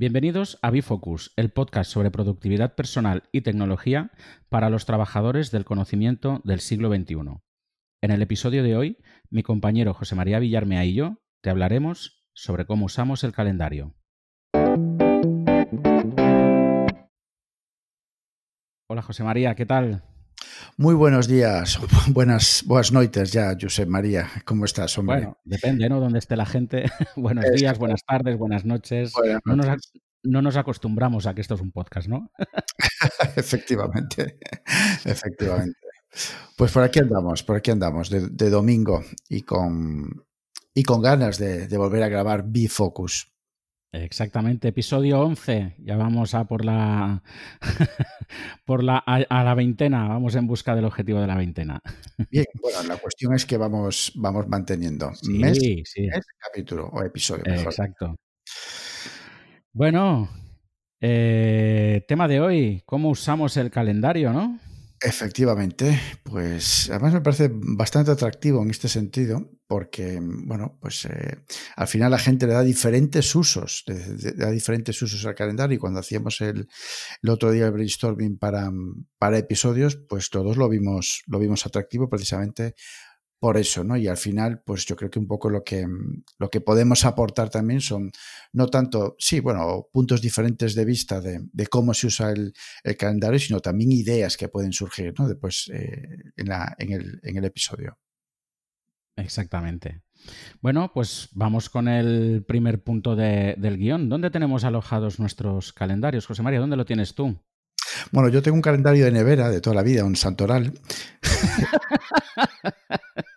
Bienvenidos a Bifocus, el podcast sobre productividad personal y tecnología para los trabajadores del conocimiento del siglo XXI. En el episodio de hoy, mi compañero José María Villarmea y yo te hablaremos sobre cómo usamos el calendario. Hola José María, ¿qué tal? Muy buenos días, buenas, buenas noites ya, José María. ¿Cómo estás, hombre? Bueno, depende, ¿no? Donde esté la gente. buenos días, buenas tardes, buenas noches. No, nos, no, nos, acostumbramos a que esto es un podcast, ¿no? efectivamente, efectivamente. Pues por aquí andamos, por aquí andamos, de, domingo y con, y con ganas de, de volver a grabar B-Focus. Exactamente, episodio 11. Ya vamos a por la por la a, la veintena, vamos en busca del objetivo de la veintena. Bien, bueno, la cuestión es que vamos vamos manteniendo mes, sí. capítulo o episodio. Exacto. Bueno, eh, tema de hoy, ¿cómo usamos el calendario, no? Efectivamente, pues además me parece bastante atractivo en este sentido, porque, bueno, pues eh, al final la gente le da diferentes usos, le, da diferentes usos al calendario y cuando hacíamos el, el otro día el brainstorming para, para, episodios, pues todos lo vimos, lo vimos atractivo precisamente por eso, ¿no? Y al final, pues yo creo que un poco lo que, lo que podemos aportar también son, no tanto, sí, bueno, puntos diferentes de vista de, cómo se usa el, calendario, sino también ideas que pueden surgir, ¿no? Después eh, en, la, en, el, en el episodio. Exactamente. Bueno, pues vamos con el primer punto del guion. ¿Dónde tenemos alojados nuestros calendarios? José María, ¿dónde lo tienes tú? Bueno, yo tengo un calendario de nevera de toda la vida, un santoral.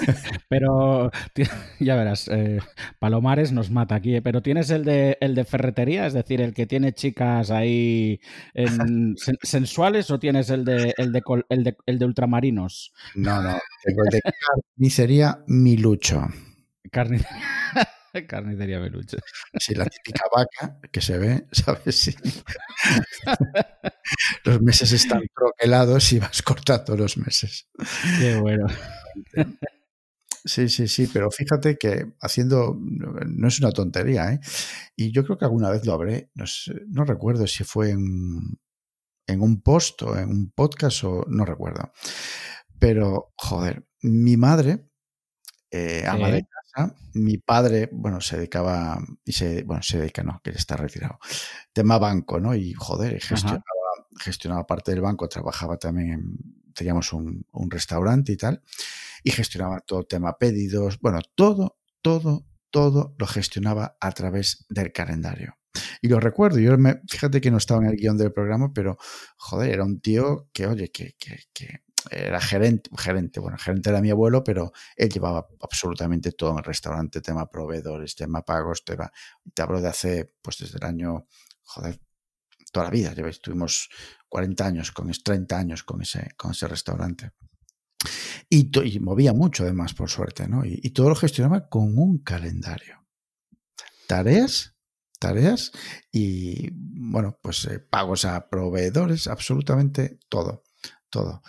Pero ya verás, eh, Palomares nos mata aquí, ¿eh? pero tienes el de, el de ferretería, es decir, el que tiene chicas ahí sensuales o tienes el de, el, de, el, de, ultramarinos? No, no, tengo el de carnicería Milucho. Carnicería. Carnicería Milucho. Sí, la típica vaca que se ve, ¿sabes? Sí. Los meses están troquelados y vas cortando los meses. Qué bueno. Sí, sí, sí, pero fíjate que haciendo, no es una tontería, ¿eh? Y yo creo que alguna vez lo habré, no, recuerdo si fue en, en un post o en un podcast o no recuerdo. Pero, joder, mi madre, eh, ama de casa, mi padre, bueno, se dedicaba, y se, bueno, se dedica, no, que está retirado, tema banco, ¿no? Y, joder, gestionaba, gestionaba parte del banco, trabajaba también en teníamos un, restaurante y tal, y gestionaba todo el tema pedidos, bueno, todo, todo, todo lo gestionaba a través del calendario. Y lo recuerdo, yo me, fíjate que no estaba en el guion del programa, pero joder, era un tío que, oye, que, que, que era gerente, gerente, bueno, gerente era mi abuelo, pero él llevaba absolutamente todo en el restaurante, tema proveedores, tema pagos, tema, te hablo de hace, pues desde el año, joder, toda la vida, ya estuvimos 40 años, con 30 años con ese, con ese restaurante. Y, movía mucho además, por suerte, ¿no? Y, todo lo gestionaba con un calendario. Tareas, tareas y, bueno, pues eh, pagos a proveedores, absolutamente todo, todo.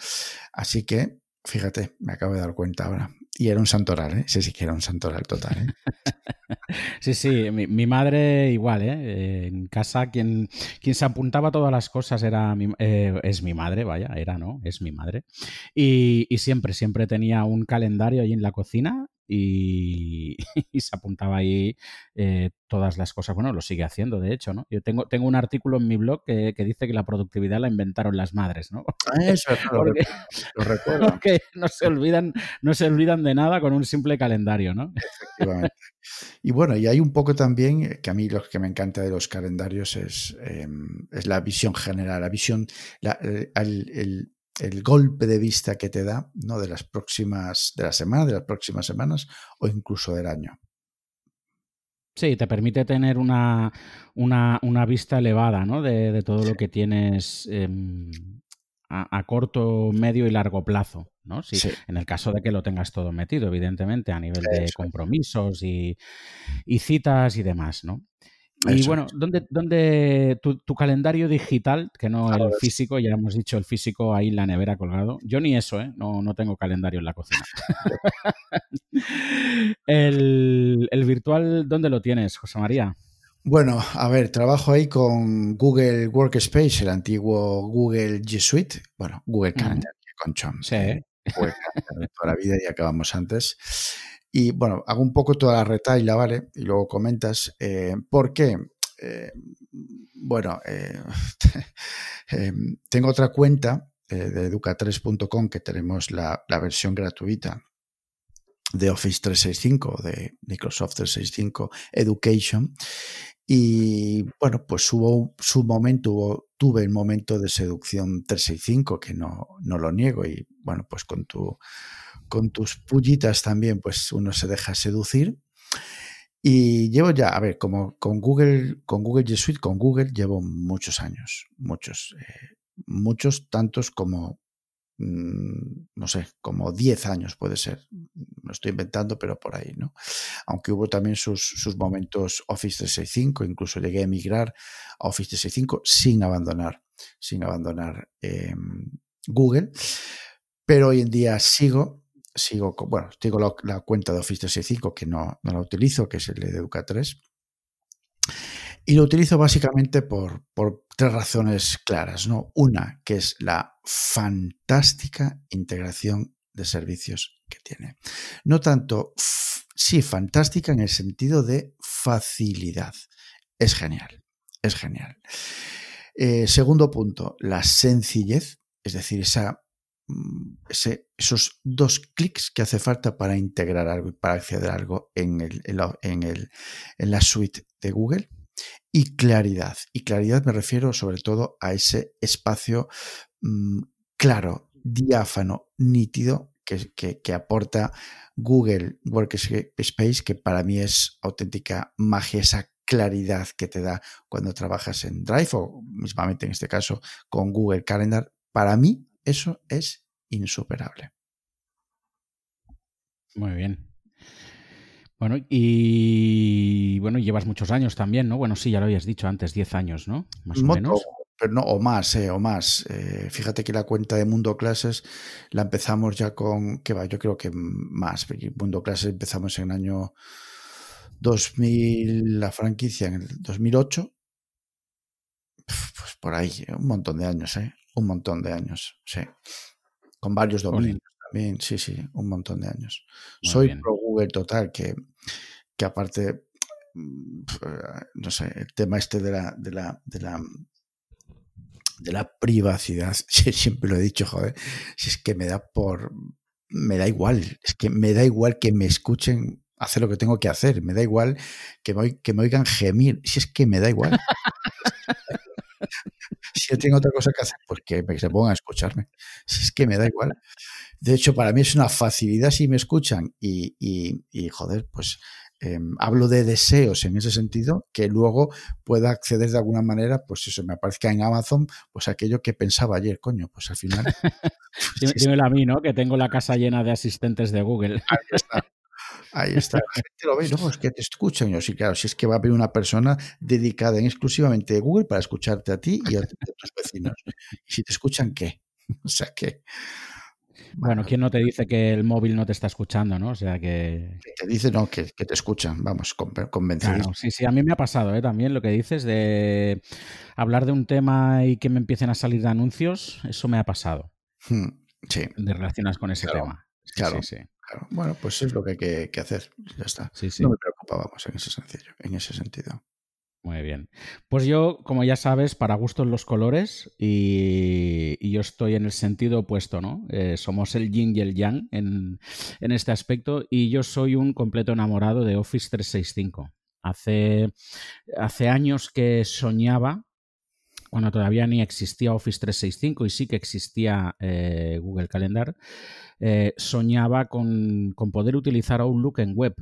Así que, fíjate, me acabo de dar cuenta ahora. Y era un santoral, ¿eh? Sí, sí que era un santoral total, ¿eh? sí, sí, mi, madre igual, ¿eh? En casa quien, quien se apuntaba a todas las cosas era eh, es mi madre, vaya, era, ¿no? Es mi madre. Y, y siempre, siempre tenía un calendario ahí en la cocina y, se apuntaba ahí eh, todas las cosas. Bueno, lo sigue haciendo, de hecho, ¿no? Yo tengo, tengo un artículo en mi blog que, dice que la productividad la inventaron las madres, ¿no? Ah, eso, lo, recuerdo. Porque no se, olvidan, no se olvidan de nada con un simple calendario, ¿no? Efectivamente. Y bueno, y hay un poco también, eh, que a mí lo que me encanta de los calendarios es, em, es la visión general, la visión, la, eh, el el golpe de vista que te da ¿no? de las próximas, de la semana, de las próximas semanas o incluso del año. Sí, te permite tener una, una, vista elevada ¿no? de, todo lo que tienes em, a, corto, medio y largo plazo. ¿no? sí. En el caso de que lo tengas todo metido, evidentemente, a nivel de compromisos y, y, citas y demás. ¿no? Y bueno, ¿dónde, dónde tu, calendario digital, que no el físico, ya hemos dicho el físico ahí en la nevera colgado? Yo ni eso, ¿eh? No, no tengo calendario en la cocina. el, el virtual, ¿dónde lo tienes, José María? Bueno, a ver, trabajo ahí con Google Workspace, el antiguo Google G Suite, bueno, Google Calendar, con Chom. Sí. Google de toda la vida y acabamos antes. Y bueno, hago un poco toda la retaila, ¿vale? Y luego comentas. Eh, ¿Por qué? Eh, bueno, eh, tengo otra cuenta de educa3.com que tenemos la, la, versión gratuita de Office 365, de Microsoft 365 Education. Y bueno, pues hubo su momento, tuve el momento de seducción 365, que no, no lo niego. Y bueno, pues con, tu, con tus pullitas también, pues uno se deja seducir. Y llevo ya, a ver, como con Google, con Google G Suite, con Google llevo muchos años, muchos, eh, muchos, tantos como Mm, no sé, como 10 años puede ser. Lo estoy inventando, pero por ahí, ¿no? Aunque hubo también sus, momentos Office 365, incluso llegué a emigrar a Office 365 sin abandonar, sin abandonar em, Google. Pero hoy en día sigo, sigo, bueno, tengo la, cuenta de Office 365 que no, no la utilizo, que es el de Educa3 y lo utilizo básicamente por, tres razones claras. ¿no? Una, que es la fantástica integración de servicios que tiene. No tanto, sí, fantástica en el sentido de facilidad. Es genial, es genial. Eh, segundo punto, la sencillez, es decir, esa, mm, esos dos clics que hace falta para integrar algo y para acceder a algo en, el, en, el, en la suite de Google y claridad. Y claridad me refiero sobre todo a ese espacio mm, claro, diáfano, nítido que, aporta Google Workspace, que para mí es auténtica magia, esa claridad que te da cuando trabajas en Drive o mismamente en este caso con Google Calendar. Para mí eso es insuperable. Muy bien. Bueno, y bueno, llevas muchos años también, ¿no? Bueno, sí, ya lo habías dicho antes, 10 años, ¿no? Más o menos. Pero no, o más, eh, o más. Eh, fíjate que la cuenta de Mundo Clases la empezamos ya con, ¿qué va? Yo creo que más. Mundo Clases empezamos en el año 2000, la franquicia en el 2008. Pues por ahí, un montón de años, ¿eh? Un montón de años, sí. Con varios dominios también, sí, sí, un montón de años. Soy pro Google total, que, que aparte, mm, no sé, el tema este de la, de la, de la, de la privacidad, siempre lo he dicho, joder, si es que me da por, me da igual, es que me da igual que me escuchen hacer lo que tengo que hacer, me da igual que me, que me oigan gemir, si es que me da igual. si yo tengo otra cosa que hacer, pues que se pongan a escucharme. Si es que me da igual. De hecho, para mí es una facilidad si me escuchan y, y, joder, pues em, hablo de deseos en ese sentido, que luego pueda acceder de alguna manera, pues eso, me aparezca en Amazon, pues aquello que pensaba ayer, coño, pues al final... Pues dímelo a mí, ¿no? Que tengo la casa llena de asistentes de Google. Ahí está. Ahí está, la gente lo ve, no, es que te escuchan. Yo sí, claro, si es que va a haber una persona dedicada en exclusivamente de Google para escucharte a ti y a, tus vecinos. Y si te escuchan, ¿qué? O sea que bueno, ¿quién no te dice que el móvil no te está escuchando, no? O sea que... Te dice, no, que, te escuchan, vamos, convencido. Claro, sí, sí, a mí me ha pasado ¿eh? también lo que dices de hablar de un tema y que me empiecen a salir de anuncios, eso me ha pasado. Hmm, sí. De relacionas con ese tema. claro, sí, claro. Bueno, pues es lo que hay que, hacer, ya está. Sí, sí. No me preocupa, vamos, en ese, sencillo, en ese sentido. Muy bien. Pues yo, como ya sabes, para gustos los colores y, yo estoy en el sentido opuesto, ¿no? Eh, somos el yin y el yang en, este aspecto y yo soy un completo enamorado de Office 365. Hace, hace años que soñaba, cuando todavía ni existía Office 365 y sí que existía eh, Google Calendar, eh, soñaba con, con poder utilizar Outlook en web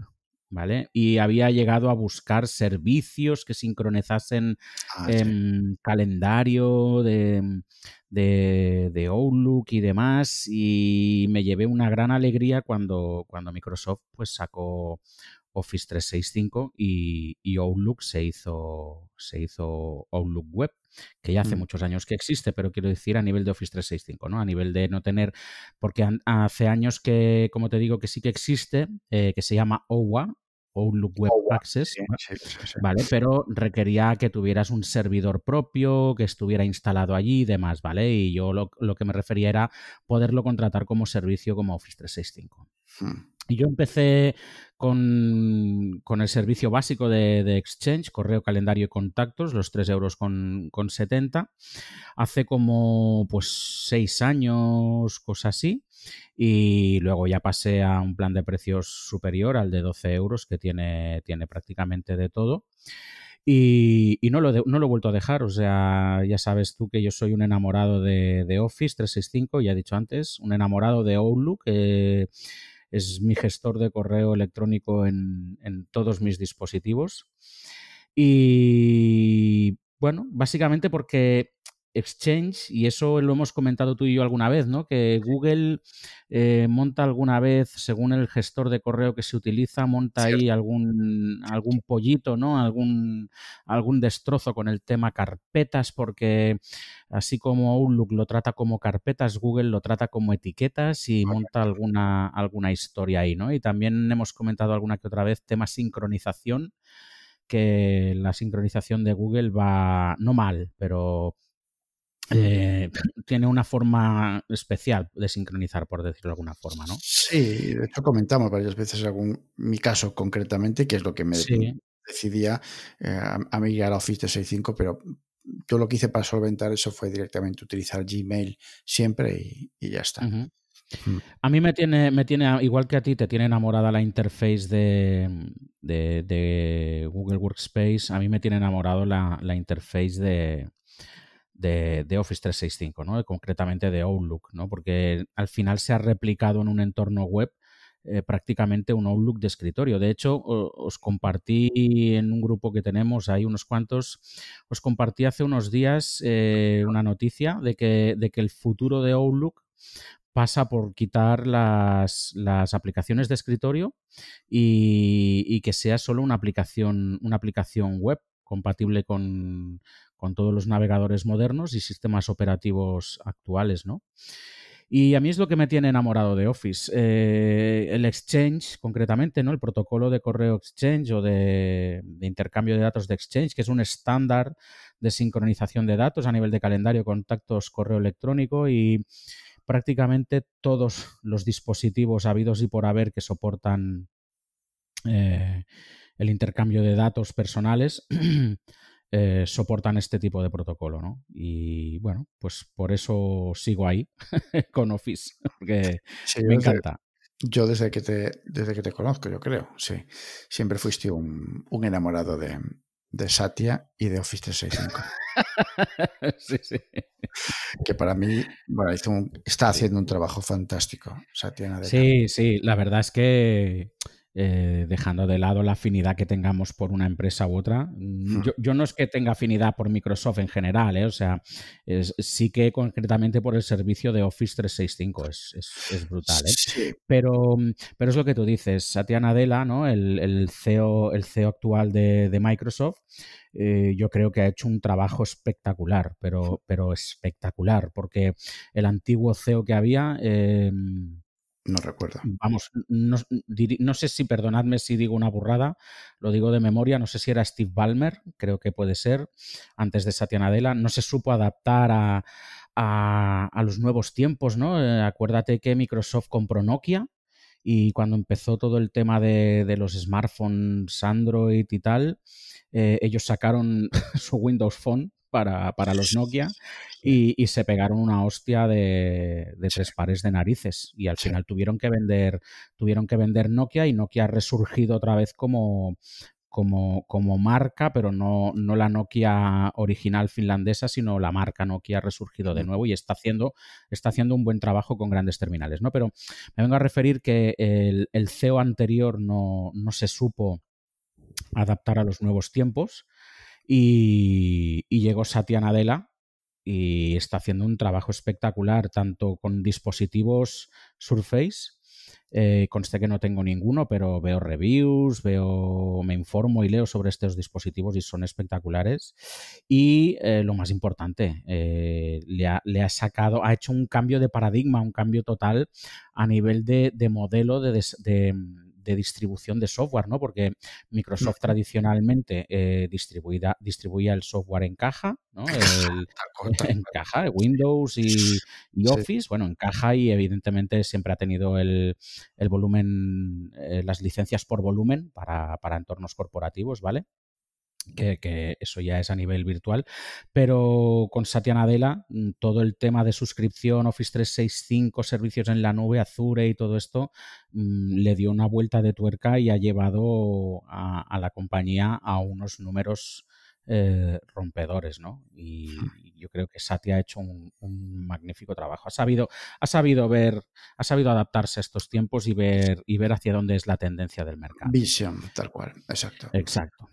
¿vale? Y había llegado a buscar servicios que sincronizasen ah, calendario de, de, Outlook y demás. Y me llevé una gran alegría cuando, cuando Microsoft pues, sacó Office 365 y, y Outlook se hizo, se hizo Outlook Web que ya hace mm. muchos años que existe, pero quiero decir a nivel de Office 365, ¿no? A nivel de no tener, porque hace años que, como te digo, que sí que existe, eh, que se llama OWA, Outlook Web Access, ¿vale? Pero requería que tuvieras un servidor propio, que estuviera instalado allí y demás, ¿vale? Y yo lo, que me refería era poderlo contratar como servicio como Office 365. Y yo empecé con, el servicio básico de, Exchange, correo, calendario y contactos, los 3 euros con, 70. Hace como pues 6 años, cosa así. Y luego ya pasé a un plan de precios superior al de 12 euros, que tiene, tiene prácticamente de todo. Y, no, lo no lo he vuelto a dejar. O sea, ya sabes tú que yo soy un enamorado de, Office 365, ya he dicho antes, un enamorado de Outlook. Eh, es mi gestor de correo electrónico en, todos mis dispositivos. Y bueno, básicamente porque Exchange, y eso lo hemos comentado tú y yo alguna vez, ¿no? Que Google eh, monta alguna vez, según el gestor de correo que se utiliza, monta ahí algún, algún pollito, ¿no? Algún, algún destrozo con el tema carpetas, porque así como Outlook lo trata como carpetas, Google lo trata como etiquetas y monta alguna, alguna historia ahí, ¿no? Y también hemos comentado alguna que otra vez tema sincronización que la sincronización de Google va no mal, pero eh, tiene una forma especial de sincronizar, por decirlo de alguna forma, ¿no? Sí, de hecho comentamos varias veces algún, mi caso concretamente, que es lo que me decidía eh, a, migrar a Office 365, pero yo lo que hice para solventar eso fue directamente utilizar Gmail siempre y, ya está. Mm. A mí me tiene, me tiene, igual que a ti, te tiene enamorada la interface de, de, Google Workspace. A mí me tiene enamorado la, la interface de, de, Office 365, ¿no? concretamente de Outlook, ¿no? porque al final se ha replicado en un entorno web eh, prácticamente un Outlook de escritorio. De hecho, os compartí en un grupo que tenemos, hay unos cuantos, os compartí hace unos días eh, una noticia de que, de que el futuro de Outlook pasa por quitar las, las aplicaciones de escritorio y, y, que sea solo una aplicación, una aplicación web compatible con, con todos los navegadores modernos y sistemas operativos actuales, ¿no? Y a mí es lo que me tiene enamorado de Office. Eh, el Exchange, concretamente, ¿no? El protocolo de correo Exchange o de, intercambio de datos de Exchange, que es un estándar de sincronización de datos a nivel de calendario, contactos, correo electrónico y prácticamente todos los dispositivos habidos y por haber que soportan eh, el intercambio de datos personales Eh, soportan este tipo de protocolo, ¿no? Y bueno, pues por eso sigo ahí con Office, porque me encanta. yo desde que, te, desde que te conozco, yo creo, sí. Siempre fuiste un, enamorado de, Satya y de Office 365. sí, sí. Que para mí, bueno, está haciendo un trabajo fantástico, Satya. Sí, sí, la verdad es que eh, dejando de lado la afinidad que tengamos por una empresa u otra. Mm, yo, no es que tenga afinidad por Microsoft en general, ¿eh? o sea, sí que concretamente por el servicio de Office 365, es, es, brutal. ¿eh? Pero, pero es lo que tú dices, Satya Nadella, ¿no? el, CEO, el CEO actual de, Microsoft, yo creo que ha hecho un trabajo espectacular, pero, pero espectacular, porque el antiguo CEO que había... No recuerdo. Vamos, no, sé si, perdonadme si digo una burrada, lo digo de memoria, no sé si era Steve Ballmer, creo que puede ser, antes de Satya Nadella, no se supo adaptar a, a, los nuevos tiempos, ¿no? Eh, acuérdate que Microsoft compró Nokia y cuando empezó todo el tema de, de los smartphones Android y tal, eh, ellos sacaron su Windows Phone para, los Nokia y, se pegaron una hostia de, tres pares de narices y al final tuvieron que vender tuvieron que vender Nokia y Nokia ha resurgido otra vez como como, como marca, pero no, no la Nokia original finlandesa, sino la marca Nokia ha resurgido de nuevo y está haciendo, está haciendo un buen trabajo con grandes terminales, ¿no? Pero me vengo a referir que el, el CEO anterior no, no se supo adaptar a los nuevos tiempos y, llegó Satya Nadella y está haciendo un trabajo espectacular, tanto con dispositivos Surface Eh, conste que no tengo ninguno, pero veo reviews, veo, me informo y leo sobre estos dispositivos y son espectaculares. Y eh, lo más importante, eh, le, ha, sacado, ha hecho un cambio de paradigma, un cambio total a nivel de, modelo de, de distribución de software, ¿no? Porque Microsoft tradicionalmente eh, distribuía, el software en caja, ¿no? en caja, Windows y, Office, bueno, en caja y evidentemente siempre ha tenido el, volumen, eh, las licencias por volumen para, para entornos corporativos, ¿vale? Que, eso ya es a nivel virtual, pero con Satya Nadella mm, todo el tema de suscripción Office 365, servicios en la nube, Azure y todo esto mm, le dio una vuelta de tuerca y ha llevado a, la compañía a unos números eh, rompedores, ¿no? Y yo creo que Satya ha hecho un, magnífico trabajo. Ha sabido, ha sabido ver, ha sabido adaptarse a estos tiempos y ver, y ver hacia dónde es la tendencia del mercado. Visión, tal cual, exacto. Exacto.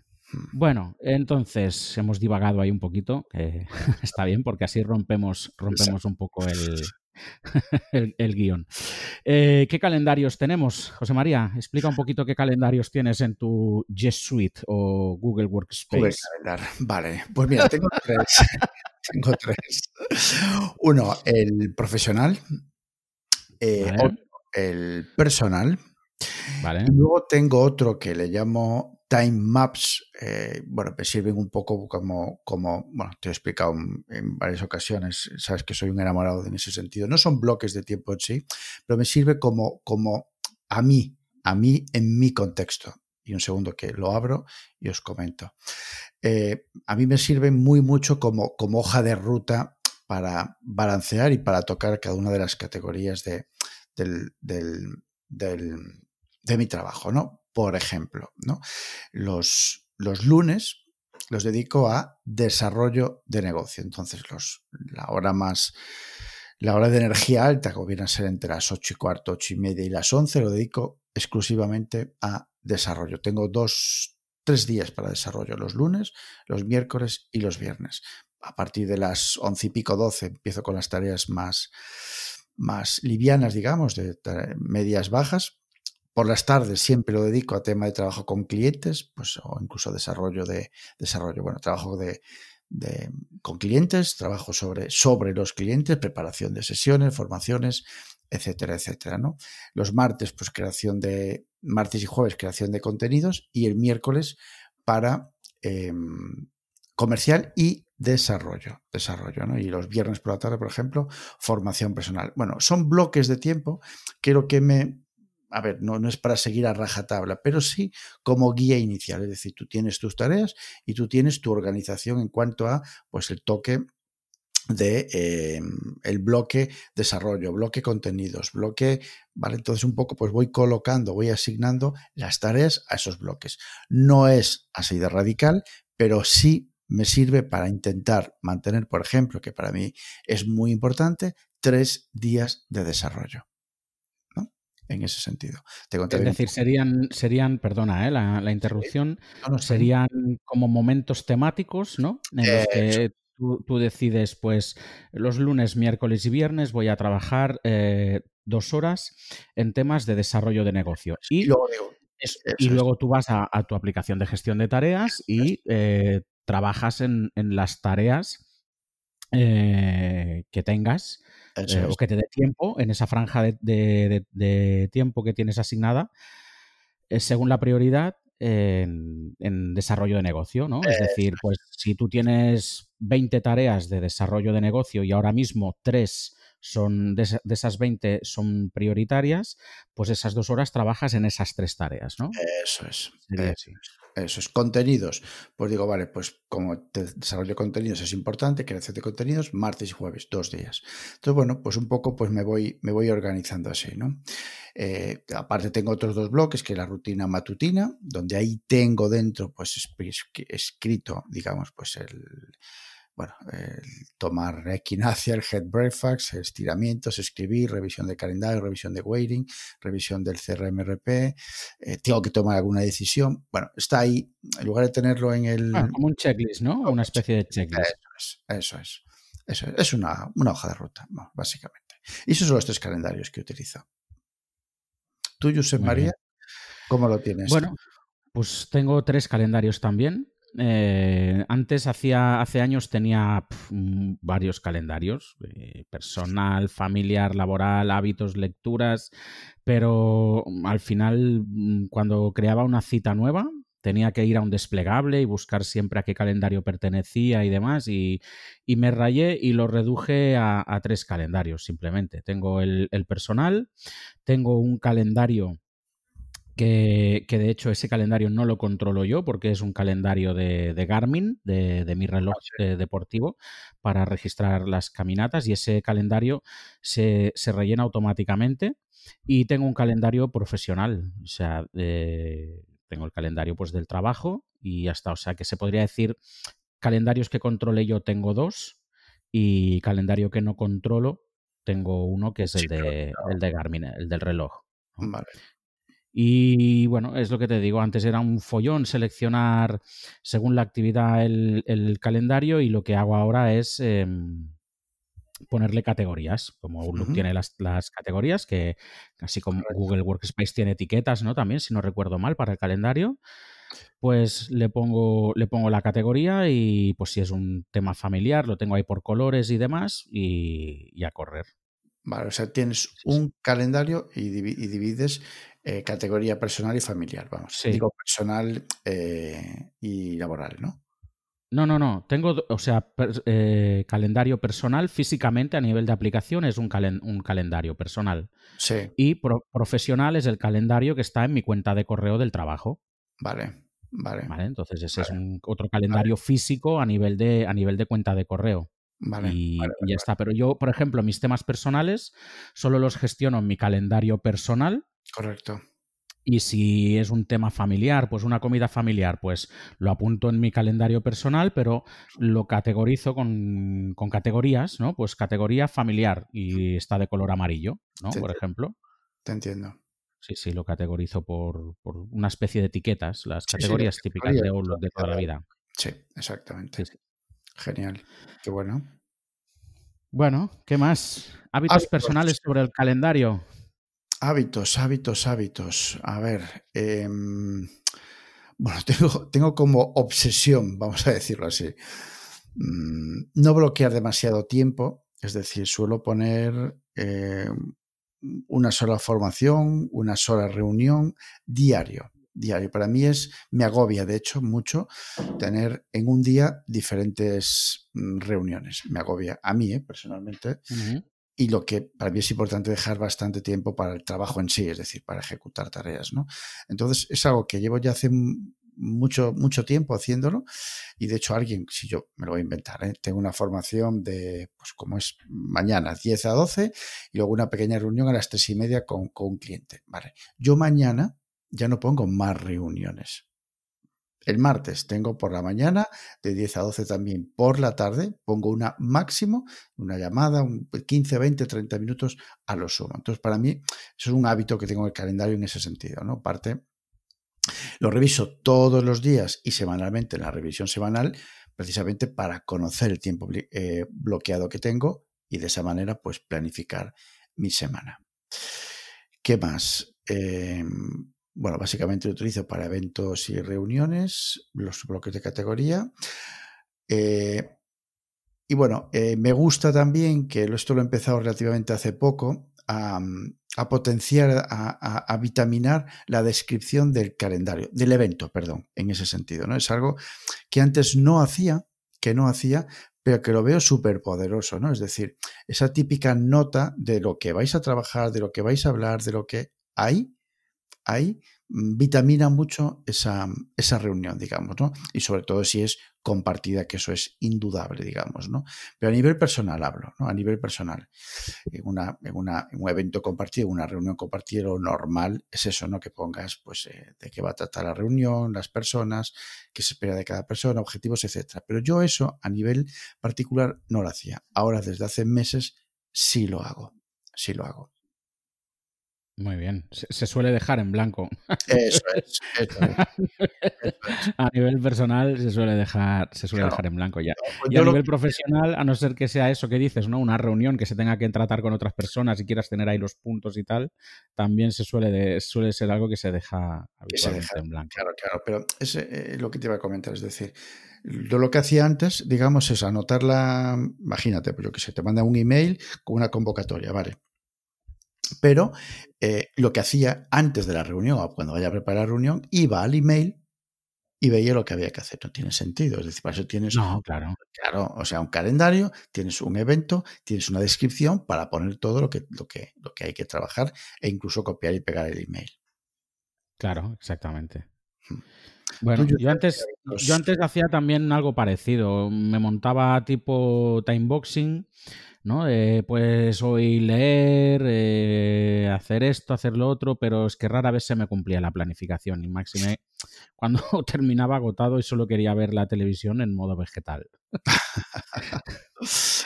Bueno, entonces hemos divagado ahí un poquito, está bien porque así rompemos, rompemos un poco el, el, guion. Eh, ¿Qué calendarios tenemos, José María? Explica un poquito qué calendarios tienes en tu G Suite o Google Workspace. vale, pues mira, tengo tres. tengo tres. Uno, el profesional, eh, el personal. Vale. Y luego tengo otro que le llamo time maps, eh, bueno, me sirven un poco como, como, bueno, te he explicado en, varias ocasiones, sabes que soy un enamorado en ese sentido. No son bloques de tiempo en sí, pero me sirve como, como a mí, a mí en mi contexto. Y un segundo que lo abro y os comento. Eh, a mí me sirve muy mucho como, como hoja de ruta para balancear y para tocar cada una de las categorías de, del, del, de mi trabajo, ¿no? Por ejemplo. Los, los lunes los dedico a desarrollo de negocio. Entonces, los, la hora más, la hora de energía alta, como viene a ser entre las 8 y cuarto, 8 y media y las 11, lo dedico exclusivamente a desarrollo. Tengo dos, tres días para desarrollo, los lunes, los miércoles y los viernes. A partir de las 11 y pico, 12, empiezo con las tareas más, más livianas, digamos, de medias bajas, por las tardes siempre lo dedico a tema de trabajo con clientes, pues, o incluso desarrollo de desarrollo, bueno, trabajo de, con clientes, trabajo sobre, sobre los clientes, preparación de sesiones, formaciones, etcétera, etcétera, ¿no? Los martes, pues creación de, martes y jueves, creación de contenidos y el miércoles para em, comercial y desarrollo, desarrollo, ¿no? Y los viernes por la tarde, por ejemplo, formación personal. Bueno, son bloques de tiempo que lo que me a ver, no, no es para seguir a rajatabla, pero sí como guía inicial. Es decir, tú tienes tus tareas y tú tienes tu organización en cuanto a pues el toque de eh, el bloque desarrollo, bloque contenidos, bloque, ¿vale? Entonces un poco pues voy colocando, voy asignando las tareas a esos bloques. No es así de radical, pero sí me sirve para intentar mantener, por ejemplo, que para mí es muy importante, tres días de desarrollo en ese sentido. es decir, serían, serían perdona eh, la, interrupción, serían como momentos temáticos, ¿no? En los que tú, decides, pues, los lunes, miércoles y viernes voy a trabajar eh, dos horas en temas de desarrollo de negocio. Y, luego, tú vas a, tu aplicación de gestión de tareas y eh, trabajas en, las tareas que tengas eh, o que te dé tiempo en esa franja de, tiempo que tienes asignada, eh, según la prioridad en, desarrollo de negocio, ¿no? Es decir, pues si tú tienes 20 tareas de desarrollo de negocio y ahora mismo tres son de, esas 20 son prioritarias, pues esas dos horas trabajas en esas tres tareas, ¿no? Eso es. Esos contenidos, pues digo, vale, pues como desarrollo de contenidos es importante, creación de contenidos, martes y jueves, dos días. Entonces, bueno, pues un poco pues me voy, me voy organizando así, ¿no? Eh, aparte tengo otros dos bloques, que es la rutina matutina, donde ahí tengo dentro, pues escrito, digamos, pues el bueno, tomar equinacia, el head breakfast, estiramientos, escribir, revisión de calendario, revisión de waiting, revisión del CRMRP, eh, tengo que tomar alguna decisión. Bueno, está ahí, en lugar de tenerlo en el... Ah, como un checklist, ¿no? Una especie de checklist. Eso es, eso es. es, una, una hoja de ruta, básicamente. Y esos son los tres calendarios que utilizo. Tú, Josep María, ¿cómo lo tienes? Bueno, pues tengo tres calendarios también. Eh, antes, hacía, hace años, tenía varios calendarios, eh, personal, familiar, laboral, hábitos, lecturas, pero mm, al final, mm, cuando creaba una cita nueva, tenía que ir a un desplegable y buscar siempre a qué calendario pertenecía y demás, y, me rayé y lo reduje a, tres calendarios simplemente. Tengo el personal, tengo un calendario que, de hecho ese calendario no lo controlo yo porque es un calendario de, Garmin, de, mi reloj ah, eh, deportivo, para registrar las caminatas y ese calendario se, rellena automáticamente y tengo un calendario profesional, o sea, tengo el calendario pues del trabajo y hasta, o sea, que se podría decir calendarios que controle yo tengo dos y calendario que no controlo tengo uno que es el, de, el de Garmin, el del reloj. Vale. Y bueno, es lo que te digo, antes era un follón seleccionar según la actividad el, calendario y lo que hago ahora es em, ponerle categorías, como Outlook tiene las, categorías, que así como Google Workspace tiene etiquetas, ¿no? También, si no recuerdo mal, para el calendario, pues le pongo, le pongo la categoría y pues si es un tema familiar, lo tengo ahí por colores y demás y, a correr. Vale, o sea, tienes un calendario y, divides eh, categoría personal y familiar, vamos. Digo personal eh, y laboral, ¿no? No, no, no. Tengo, o sea, eh, calendario personal físicamente a nivel de aplicación es un, un calendario personal. Sí. Y profesional es el calendario que está en mi cuenta de correo del trabajo. Vale, vale. Vale, entonces ese es un, otro calendario físico a nivel, de, a nivel de cuenta de correo. Vale, y, ya está. Pero yo, por ejemplo, mis temas personales solo los gestiono en mi calendario personal Correcto. Y si es un tema familiar, pues una comida familiar, pues lo apunto en mi calendario personal, pero lo categorizo con, categorías, ¿no? Pues categoría familiar y está de color amarillo, ¿no? por ejemplo. Te entiendo. Sí, sí, lo categorizo por, una especie de etiquetas, las categorías típicas de Outlook de toda la vida. Sí, exactamente. Genial. Qué bueno. Bueno, ¿qué más? Hábitos personales sobre el calendario. Hábitos, hábitos, hábitos. A ver, em, bueno, tengo, tengo, como obsesión, vamos a decirlo así, mm, no bloquear demasiado tiempo, es decir, suelo poner em, una sola formación, una sola reunión diario. Diario. Para mí es, me agobia, de hecho, mucho tener en un día diferentes mm, reuniones. Me agobia a mí, ¿eh? personalmente y lo que para mí es importante dejar bastante tiempo para el trabajo en sí, es decir, para ejecutar tareas, ¿no? Entonces es algo que llevo ya hace mucho, mucho tiempo haciéndolo y de hecho alguien, si yo me lo voy a inventar, ¿eh? tengo una formación de, pues como es mañana, 10 a 12 y luego una pequeña reunión a las 3 y media con, con un cliente, ¿vale? Yo mañana ya no pongo más reuniones, el martes tengo por la mañana, de 10 a 12 también por la tarde, pongo una máximo, una llamada, un 15, 20, 30 minutos a lo sumo. Entonces, para mí, eso es un hábito que tengo en el calendario en ese sentido, ¿no? Parte, lo reviso todos los días y semanalmente en la revisión semanal, precisamente para conocer el tiempo eh, bloqueado que tengo y de esa manera, pues, planificar mi semana. ¿Qué más? Eh, bueno, básicamente lo utilizo para eventos y reuniones, los bloques de categoría. Eh, y bueno, eh, me gusta también, que esto lo he empezado relativamente hace poco, a, potenciar, a, vitaminar la descripción del calendario, del evento, perdón, en ese sentido. ¿no? Es algo que antes no hacía, que no hacía, pero que lo veo súper poderoso, ¿no? Es decir, esa típica nota de lo que vais a trabajar, de lo que vais a hablar, de lo que hay, ahí mm, vitamina mucho esa, esa, reunión, digamos, ¿no? Y sobre todo si es compartida, que eso es indudable, digamos, ¿no? Pero a nivel personal hablo, ¿no? A nivel personal. En, una, en, una, en un evento compartido, una reunión compartida, lo normal es eso, ¿no? Que pongas, pues, eh, de qué va a tratar la reunión, las personas, qué se espera de cada persona, objetivos, etcétera. Pero yo eso, a nivel particular, no lo hacía. Ahora, desde hace meses, sí lo hago. Sí lo hago. Muy bien. Se, suele dejar en blanco. Eso es. A nivel personal se suele dejar, se suele dejar en blanco ya. Pues y a nivel profesional, a no ser que sea eso que dices, ¿no? Una reunión que se tenga que tratar con otras personas y quieras tener ahí los puntos y tal, también se suele, suele ser algo que se deja habitualmente en blanco. Claro, claro. Pero es eh, lo que te iba a comentar. Es decir, yo lo que hacía antes, digamos, es anotarla. Imagínate, pues yo que sé, te manda un email con una convocatoria, ¿vale? Pero eh, lo que hacía antes de la reunión o cuando vaya a preparar la reunión, iba al email y veía lo que había que hacer. No tiene sentido. Es decir, para eso tienes. No, claro. Claro, o sea, un calendario, tienes un evento, tienes una descripción para poner todo lo que, lo que, lo que hay que trabajar e incluso copiar y pegar el email. Claro, exactamente. Hmm. Bueno, yo antes, yo antes hacía también algo parecido. Me montaba tipo timeboxing ¿no? pues hoy leer, eh, hacer esto, hacer lo otro, pero es que rara vez se me cumplía la planificación y máxime cuando terminaba agotado y solo quería ver la televisión en modo vegetal.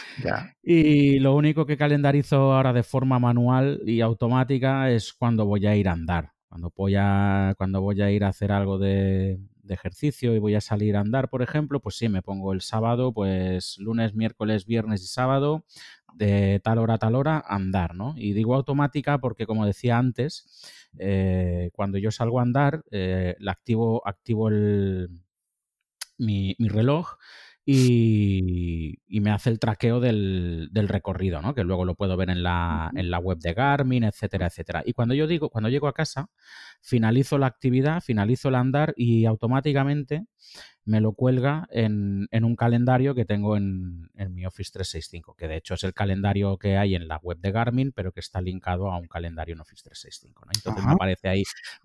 Y lo único que calendarizo ahora de forma manual y automática es cuando voy a ir a andar. Cuando voy a, cuando voy a ir a hacer algo de, de ejercicio y voy a salir a andar, por ejemplo, pues sí, me pongo el sábado, pues lunes, miércoles, viernes y sábado, de tal hora a tal hora, andar, ¿no? Y digo automática porque, como decía antes, eh, cuando yo salgo a andar, eh, activo, activo el, mi, mi reloj y, me hace el traqueo del, recorrido, ¿no? Que luego lo puedo ver en la, en la, web de Garmin, etcétera, etcétera. Y cuando yo digo, cuando llego a casa, finalizo la actividad, finalizo el andar y automáticamente me lo cuelga en, un calendario que tengo en, mi Office 365, que de hecho es el calendario que hay en la web de Garmin, pero que está linkado a un calendario en Office 365. ¿no? Entonces me aparece ahí,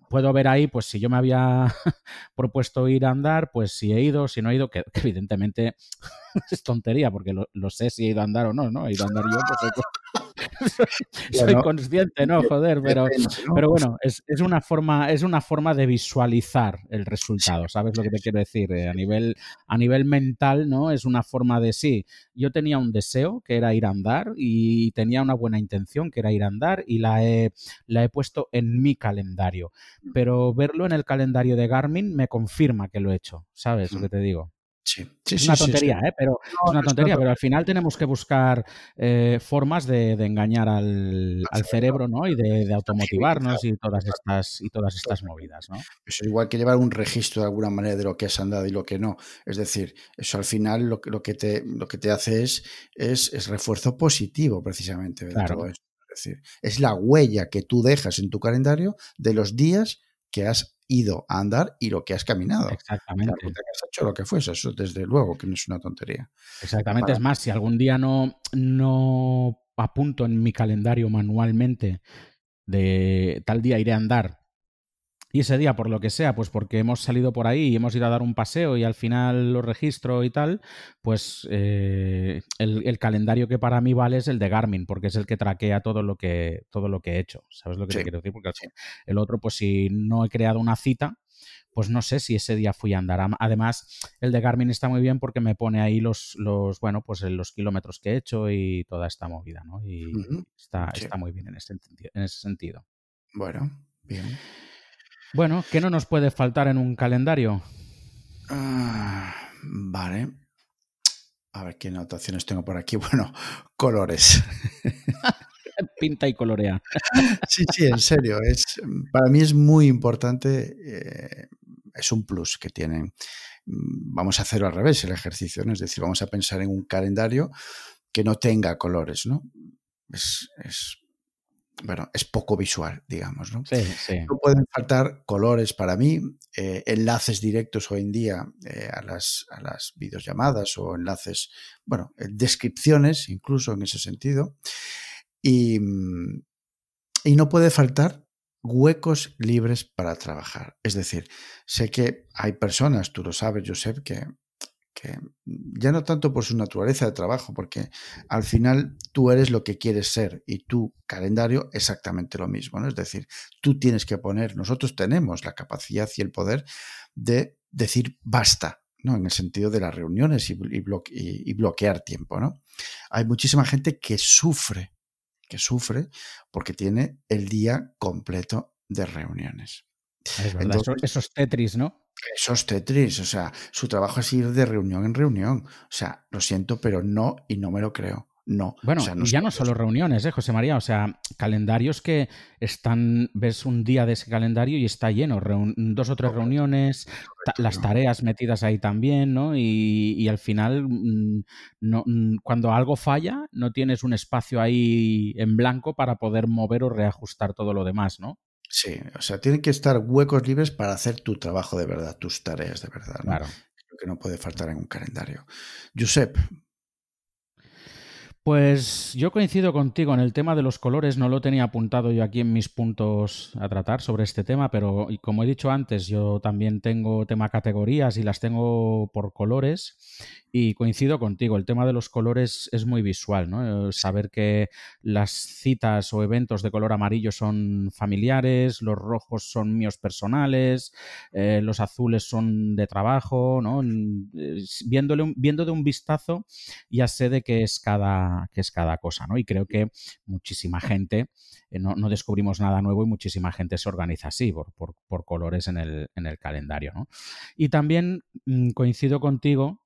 puedo ver ahí, pues si yo me había propuesto ir a andar, pues si he ido, si no he ido, que, evidentemente es tontería, porque lo, sé si he ido a andar o no, ¿no? He ido a andar yo, pues soy consciente, ¿no? Joder, pero, pero bueno, es, una forma, es una forma de visualizar el resultado, ¿sabes lo que te quiero decir? Eh, a, nivel, a nivel mental, ¿no? Es una forma de sí. Yo tenía un deseo que era ir a andar y tenía una buena intención que era ir a andar y la he, la he puesto en mi calendario. Mm. Pero verlo en el calendario de Garmin me confirma que lo he hecho, ¿sabes lo mm. que te digo? Sí, es una tontería, ¿eh? pero es una tontería, pero al final tenemos que buscar eh, formas de, engañar al, cerebro, ¿no? Y de, automotivarnos y todas estas y todas estas movidas, ¿no? Eso igual que llevar un registro de alguna manera de lo que has andado y lo que no. Es decir, eso al final lo, lo que te lo que te hace es, es, refuerzo positivo, precisamente, de todo esto. Es decir, es la huella que tú dejas en tu calendario de los días que has ido a andar y lo que has caminado. Exactamente. que has hecho lo que fuese, eso desde luego que no es una tontería. Exactamente, es más, si algún día no, no apunto en mi calendario manualmente de tal día iré a andar y ese día, por lo que sea, pues porque hemos salido por ahí y hemos ido a dar un paseo y al final lo registro y tal, pues eh, el, calendario que para mí vale es el de Garmin, porque es el que traquea todo lo que, todo lo que he hecho. ¿Sabes lo que te quiero decir? Porque el otro, pues si no he creado una cita, pues no sé si ese día fui a andar. Además, el de Garmin está muy bien porque me pone ahí los, los bueno, pues los kilómetros que he hecho y toda esta movida, ¿no? Y está, está muy bien en ese, en ese sentido. Bueno, bien. Bueno, ¿qué no nos puede faltar en un calendario? Ah, vale. A ver qué anotaciones tengo por aquí. Bueno, colores. Pinta y colorea. sí, sí, en serio. Es, para mí es muy importante. Eh, es un plus que tienen. Vamos a hacerlo al revés el ejercicio, ¿no? Es decir, vamos a pensar en un calendario que no tenga colores, ¿no? Es, es bueno, es poco visual, digamos. ¿no? Sí, sí. No pueden faltar colores para mí, eh, enlaces directos hoy en día eh, a, las, a las videollamadas o enlaces, bueno, eh, descripciones incluso en ese sentido. Y, mm, y no puede faltar huecos libres para trabajar. Es decir, sé que hay personas, tú lo sabes, Josep, que que ya no tanto por su naturaleza de trabajo, porque al final tú eres lo que quieres ser y tu calendario exactamente lo mismo, ¿no? Es decir, tú tienes que poner, nosotros tenemos la capacidad y el poder de decir basta, ¿no? En el sentido de las reuniones y, bloquear tiempo, ¿no? Hay muchísima gente que sufre que sufre porque tiene el día completo de reuniones. Es verdad, esos Tetris, ¿no? Esos Tetris, o sea, su trabajo es ir de reunión en reunión. O sea, lo siento, pero no y no me lo creo. No. Bueno, ya no solo reuniones, ¿eh, José María? O sea, calendarios que están, ves un día de ese calendario y está lleno, dos o tres reuniones, las tareas metidas ahí también, ¿no? Y, al final, mm, no, mm, cuando algo falla, no tienes un espacio ahí en blanco para poder mover o reajustar todo lo demás, ¿no? Sí, o sea, tienen que estar huecos libres para hacer tu trabajo de verdad, tus tareas de verdad. Claro. Creo que no puede faltar en un calendario. Josep, pues yo coincido contigo en el tema de los colores, no lo tenía apuntado yo aquí en mis puntos a tratar sobre este tema, pero como he dicho antes, yo también tengo tema categorías y las tengo por colores y coincido contigo, el tema de los colores es muy visual, ¿no? Eh, saber que las citas o eventos de color amarillo son familiares, los rojos son míos personales, eh, los azules son de trabajo, ¿no? Viéndole viendo de un vistazo ya sé de qué es cada, qué es cada cosa, ¿no? Y creo que muchísima gente, eh, no, descubrimos nada nuevo y muchísima gente se organiza así, por, colores en el, en el calendario, ¿no? Y también mm, coincido contigo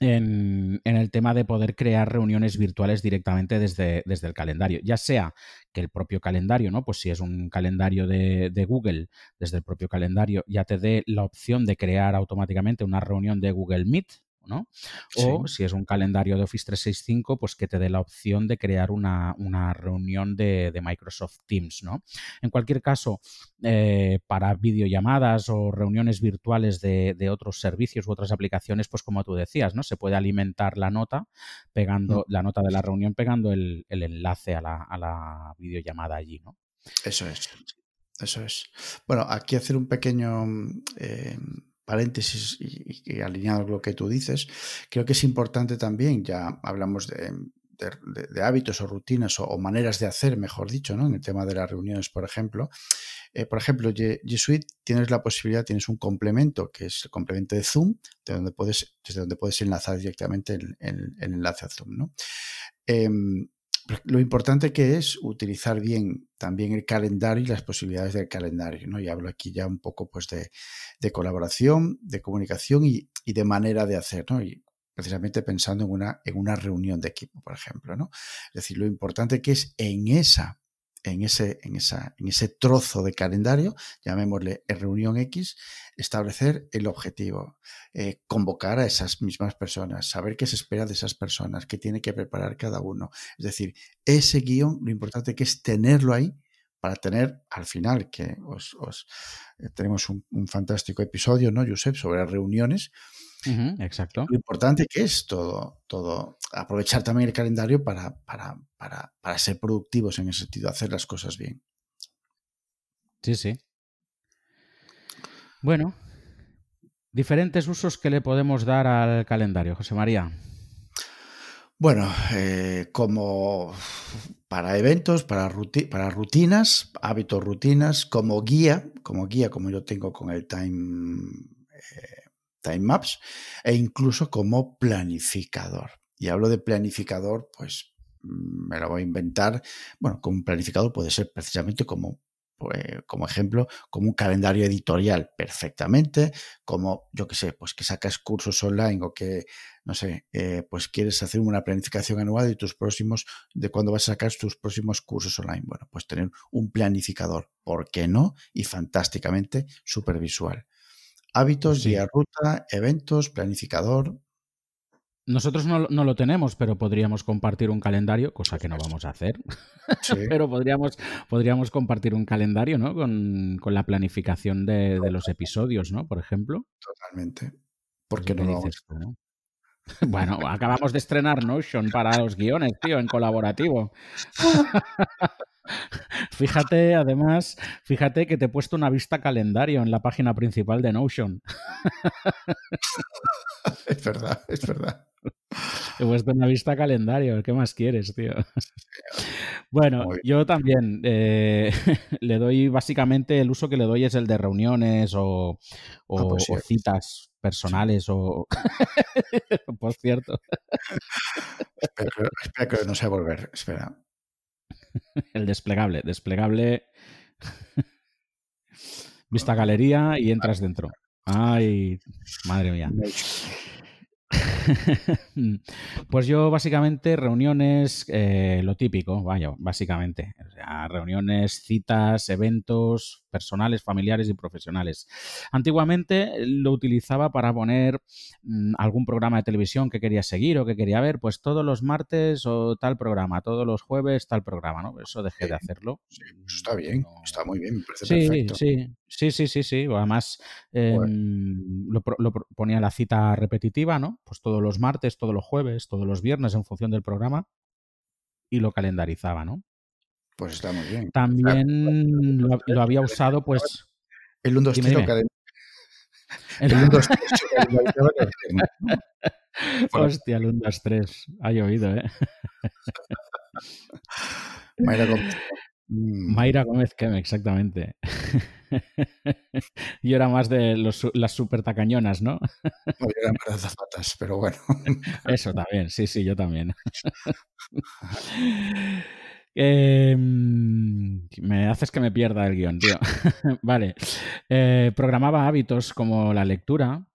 en, el tema de poder crear reuniones virtuales directamente desde, el calendario, ya sea que el propio calendario, ¿no? Pues si es un calendario de, Google, desde el propio calendario ya te dé la opción de crear automáticamente una reunión de Google Meet, ¿no? O si es un calendario de Office 365, pues que te dé la opción de crear una, reunión de, Microsoft Teams, ¿no? En cualquier caso, eh, para videollamadas o reuniones virtuales de, otros servicios u otras aplicaciones, pues como tú decías, ¿no? Se puede alimentar la nota pegando, mm. la nota de la reunión pegando el, enlace a la, videollamada allí, ¿no? Eso es. Eso es. Bueno, aquí hacer un pequeño eh, paréntesis y, alineado con lo que tú dices, creo que es importante también, ya hablamos de, hábitos o rutinas o, maneras de hacer, mejor dicho, ¿no? en el tema de las reuniones, por ejemplo. Eh, por ejemplo, G, Suite tienes la posibilidad, tienes un complemento que es el complemento de Zoom, de donde puedes, desde donde puedes enlazar directamente el, enlace a Zoom. ¿no? Em, lo importante que es utilizar bien también el calendario y las posibilidades del calendario, ¿no? Y hablo aquí ya un poco pues de, colaboración, de comunicación y, de manera de hacer, ¿no? Y precisamente pensando en una, en una reunión de equipo, por ejemplo, ¿no? Es decir, lo importante que es en esa en ese, en, esa, en ese trozo de calendario, llamémosle reunión X, establecer el objetivo, eh, convocar a esas mismas personas, saber qué se espera de esas personas, qué tiene que preparar cada uno. Es decir, ese guion, lo importante que es tenerlo ahí para tener al final, que os, eh, tenemos un, un, fantástico episodio, ¿no, Josep, sobre reuniones, exacto. Lo importante que es todo, todo, aprovechar también el calendario para, para, para, para ser productivos en ese sentido, hacer las cosas bien. Sí, sí. Bueno, diferentes usos que le podemos dar al calendario, José María. Bueno, eh, como para eventos, para, para rutinas, hábitos, rutinas, como guía, como guía, como yo tengo con el Time eh, time maps e incluso como planificador. Y hablo de planificador, pues mm, me lo voy a inventar. Bueno, como un planificador puede ser precisamente como, pues, como ejemplo, como un calendario editorial perfectamente, como yo que sé, pues que sacas cursos online o que, no sé, eh, pues quieres hacer una planificación anual de tus próximos, de cuándo vas a sacar tus próximos cursos online. Bueno, pues tener un planificador, ¿por qué no? Y fantásticamente supervisual. Hábitos, sí. ruta, eventos, planificador. Nosotros no, lo tenemos, pero podríamos compartir un calendario, cosa que no vamos a hacer. pero podríamos, podríamos compartir un calendario, ¿no? Con, la planificación de, los episodios, ¿no? Por ejemplo. Totalmente. ¿Por qué no lo dices Bueno, acabamos de estrenar Notion para los guiones, tío, en colaborativo. Fíjate, además, fíjate que te he puesto una vista calendario en la página principal de Notion. Es verdad, es verdad. He puesto una vista calendario, ¿qué más quieres, tío? Bueno, yo también eh, le doy básicamente el uso que le doy es el de reuniones o, ah, pues citas personales o por cierto. espera, que no sé volver, espera. el desplegable, desplegable. Vista galería y entras dentro. Ay, madre mía. pues yo básicamente reuniones, eh, lo típico, vaya, básicamente. O sea, reuniones, citas, eventos personales, familiares y profesionales. Antiguamente lo utilizaba para poner mm, algún programa de televisión que quería seguir o que quería ver, pues todos los martes o tal programa, todos los jueves tal programa, ¿no? Eso dejé de hacerlo. Sí, pues está bien, está muy bien, me parece sí, perfecto. Sí, sí, sí, sí, sí. Además, eh, lo, lo, ponía la cita repetitiva, ¿no? Pues todos los martes, todos los jueves, todos los viernes en función del programa y lo calendarizaba, ¿no? Pues está muy bien. También lo, lo, había usado, pues. El 1, 2, 3 El 1, 2, 3 Hostia, el 1, 2, 3. Ha llovido, ¿eh? Mayra Gómez. Mayra Gómez Kem, exactamente. Yo era más de los, las super tacañonas, ¿no? No, yo era más de zapatas, pero bueno. Eso también, sí, sí, yo también. Eh, me haces que me pierda el guion, tío. vale. Eh, programaba hábitos como la lectura,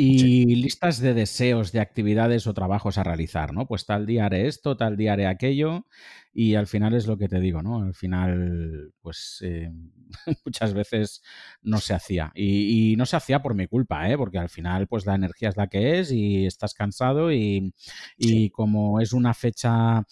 y sí. listas de deseos, de actividades o trabajos a realizar, ¿no? Pues tal día haré esto, tal día haré aquello, y al final es lo que te digo, ¿no? Al final, pues eh, muchas veces no se hacía. Y, y, no se hacía por mi culpa, ¿eh? Porque al final, pues la energía es la que es y estás cansado y, y sí. como es una fecha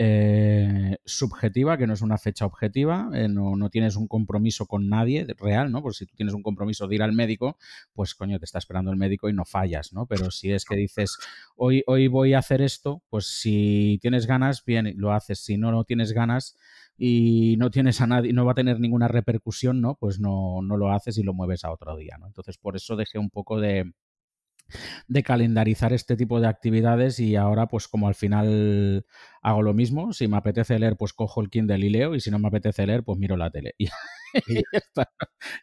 eh, subjetiva, que no es una fecha objetiva, eh, no, no, tienes un compromiso con nadie real, ¿no? Pues si tú tienes un compromiso de ir al médico, pues coño, te está esperando el médico y no fallas, ¿no? Pero si es que dices, hoy, hoy voy a hacer esto, pues si tienes ganas, bien, lo haces. Si no, no tienes ganas y no tienes a nadie, no va a tener ninguna repercusión, ¿no? Pues no, no lo haces y lo mueves a otro día, ¿no? Entonces, por eso dejé un poco de, de calendarizar este tipo de actividades y ahora pues como al final hago lo mismo, si me apetece leer pues cojo el Kindle y leo y si no me apetece leer pues miro la tele y, y, ya, está.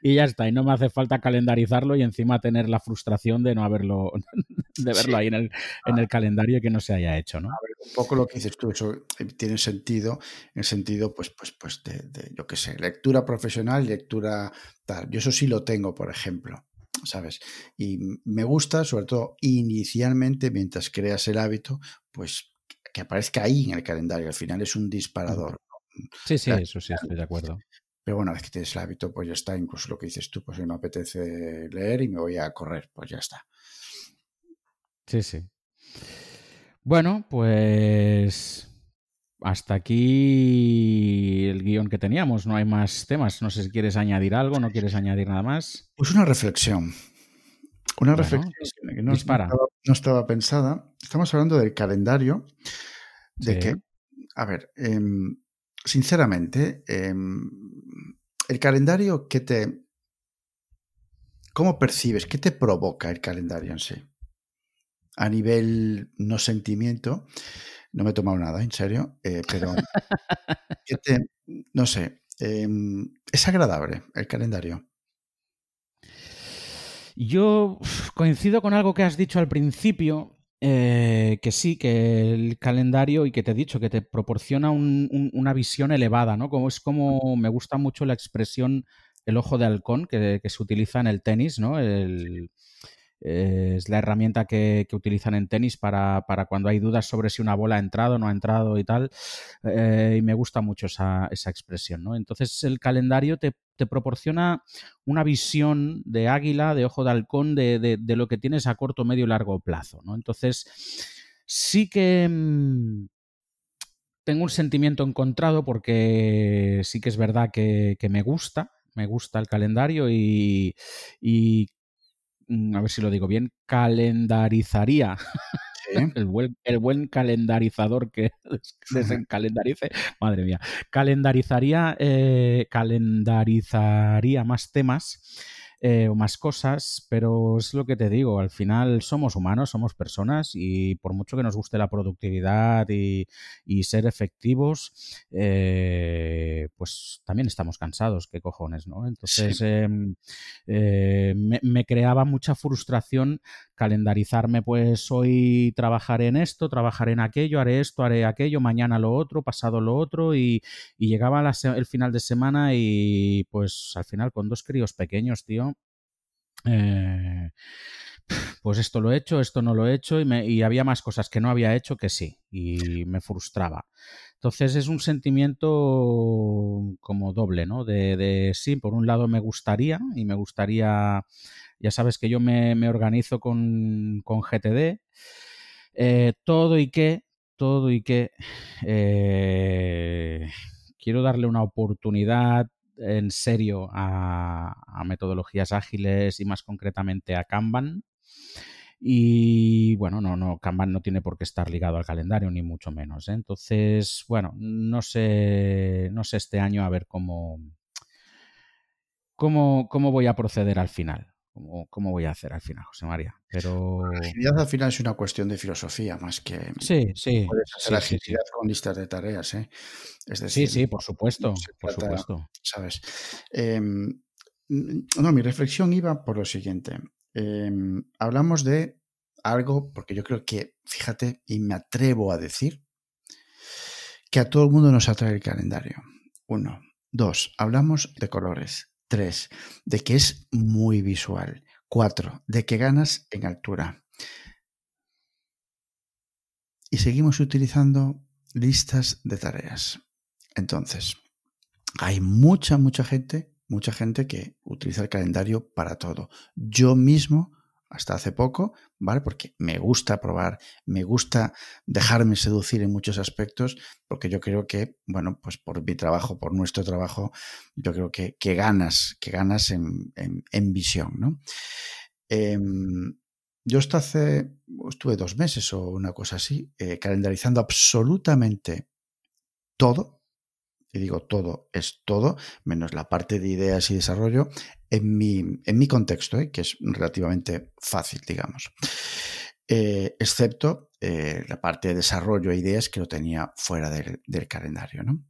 y ya está y no me hace falta calendarizarlo y encima tener la frustración de no haberlo de verlo sí. ahí en el, en el calendario y que no se haya hecho, ¿no? A ver, un poco lo que dices tú, eso tiene sentido, en sentido pues pues pues de, de yo qué sé, lectura profesional, lectura tal. Yo eso sí lo tengo, por ejemplo. ¿Sabes? Y me gusta, sobre todo inicialmente, mientras creas el hábito, pues que aparezca ahí en el calendario. Al final es un disparador. Sí, sí, eso sí, estoy de acuerdo. Pero bueno, una vez que tienes el hábito, pues ya está. Incluso lo que dices tú, pues si me apetece leer y me voy a correr, pues ya está. Sí, sí. Bueno, pues hasta aquí el guion que teníamos. No hay más temas. No sé si quieres añadir algo, no quieres añadir nada más. Pues una reflexión. Una bueno, reflexión que no, estaba, no, estaba, pensada. Estamos hablando del calendario. De sí. que, a ver, eh, sinceramente, eh, el calendario que te. ¿Cómo percibes? ¿Qué te provoca el calendario en sí? A nivel no sentimiento. No me he tomado nada, en serio, eh, pero te, no sé, eh, es agradable el calendario. Yo coincido con algo que has dicho al principio, eh, que sí, que el calendario y que te he dicho, que te proporciona un, un, una visión elevada, ¿no? Como es como me gusta mucho la expresión el ojo de halcón que, que se utiliza en el tenis, ¿no? El, es la herramienta que, que utilizan en tenis para, para, cuando hay dudas sobre si una bola ha entrado o no ha entrado y tal. Eh, y me gusta mucho esa, esa expresión. ¿no? Entonces el calendario te, te, proporciona una visión de águila, de ojo de halcón, de, de, lo que tienes a corto, medio y largo plazo. ¿no? Entonces sí que... Mmm, tengo un sentimiento encontrado porque sí que es verdad que, que me gusta, me gusta el calendario y, a ver si lo digo bien, calendarizaría. El, buen, el, buen, calendarizador que desencalendarice, madre mía, calendarizaría, eh, calendarizaría más temas eh, o más cosas, pero es lo que te digo, al final somos humanos, somos personas y por mucho que nos guste la productividad y, y ser efectivos, eh, pues también estamos cansados, qué cojones, ¿no? Entonces sí. eh, me, me, creaba mucha frustración calendarizarme, pues hoy trabajaré en esto, trabajaré en aquello, haré esto, haré aquello, mañana lo otro, pasado lo otro y, llegaba el final de semana y pues al final con dos críos pequeños, tío. Eh, pues esto lo he hecho, esto no lo he hecho y, y, había más cosas que no había hecho que sí y me frustraba. Entonces es un sentimiento como doble, ¿no? De, sí, por un lado me gustaría y me gustaría, ya sabes que yo me, organizo con, GTD, eh, todo y que, todo y que eh, quiero darle una oportunidad en serio a, metodologías ágiles y más concretamente a Kanban. Y bueno, no, no, Kanban no tiene por qué estar ligado al calendario, ni mucho menos. ¿eh? Entonces, bueno, no sé, no sé este año a ver cómo, cómo, cómo voy a proceder al final. Cómo, cómo, voy a hacer al final, José María. Pero. La agilidad al final es una cuestión de filosofía más que. Sí, sí. Puedes hacer agilidad con listas de tareas, ¿eh? Es decir, sí, sí, por supuesto. por supuesto. ¿Sabes? Em, no, mi reflexión iba por lo siguiente. Em, hablamos de algo, porque yo creo que, fíjate, y me atrevo a decir, que a todo el mundo nos atrae el calendario. Uno. Dos, hablamos de colores. Tres, de que es muy visual. Cuatro, de que ganas en altura. Y seguimos utilizando listas de tareas. Entonces, hay mucha, mucha gente mucha gente que utiliza el calendario para todo. Yo mismo, hasta hace poco, ¿vale? Porque me gusta probar, me gusta dejarme seducir en muchos aspectos, porque yo creo que, bueno, pues por mi trabajo, por nuestro trabajo, yo creo que, que ganas, que ganas en, visión, ¿no? Em, yo hasta hace, estuve dos meses o una cosa así, eh, calendarizando absolutamente todo, y digo todo, es todo, menos la parte de ideas y desarrollo, en mi, en mi contexto, ¿eh? que es relativamente fácil, digamos. Eh, excepto eh, la parte de desarrollo e ideas que lo tenía fuera del, calendario. ¿no?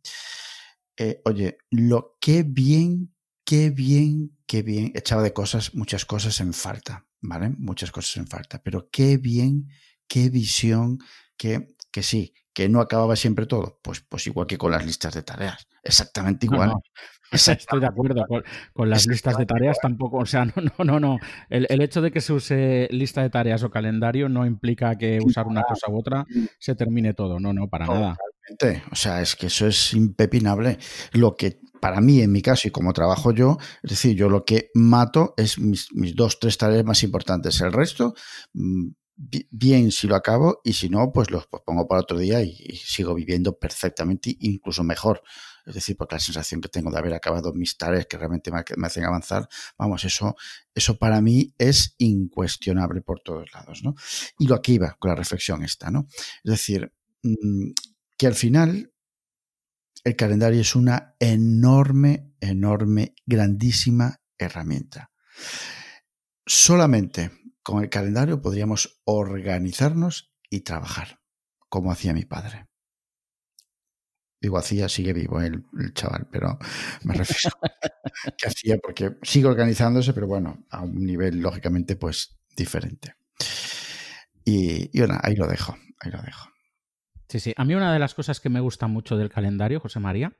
oye, lo que bien, qué bien, qué bien, echaba de cosas, muchas cosas en falta, ¿vale? Muchas cosas en falta, pero qué bien, qué visión, que, que sí, que no acababa siempre todo. Pues, pues igual que con las listas de tareas. Exactamente igual. Estoy de acuerdo. Con, las listas de tareas tampoco. O sea, no, no, no, no. El, el, hecho de que se use lista de tareas o calendario no implica que usar una cosa u otra se termine todo. No, no, para nada. O sea, es que eso es impepinable. Lo que para mí, en mi caso, y como trabajo yo, es decir, yo lo que mato es mis, mis dos, tres tareas más importantes. El resto, mm, bien si lo acabo y si no, pues los pongo para otro día y, sigo viviendo perfectamente, incluso mejor. Es decir, porque la sensación que tengo de haber acabado mis tareas que realmente me, hacen avanzar, vamos, eso, eso para mí es incuestionable por todos lados, ¿no? Y lo que iba con la reflexión esta, ¿no? Es decir, mm, que al final el calendario es una enorme, enorme, grandísima herramienta. Solamente con el calendario podríamos organizarnos y trabajar, como hacía mi padre. Digo, hacía, sigue vivo el, chaval, pero me refiero que hacía porque sigue organizándose, pero bueno, a un nivel lógicamente pues diferente. Y, bueno, ahí lo dejo, ahí lo dejo. Sí, sí. A mí una de las cosas que me gusta mucho del calendario, José María,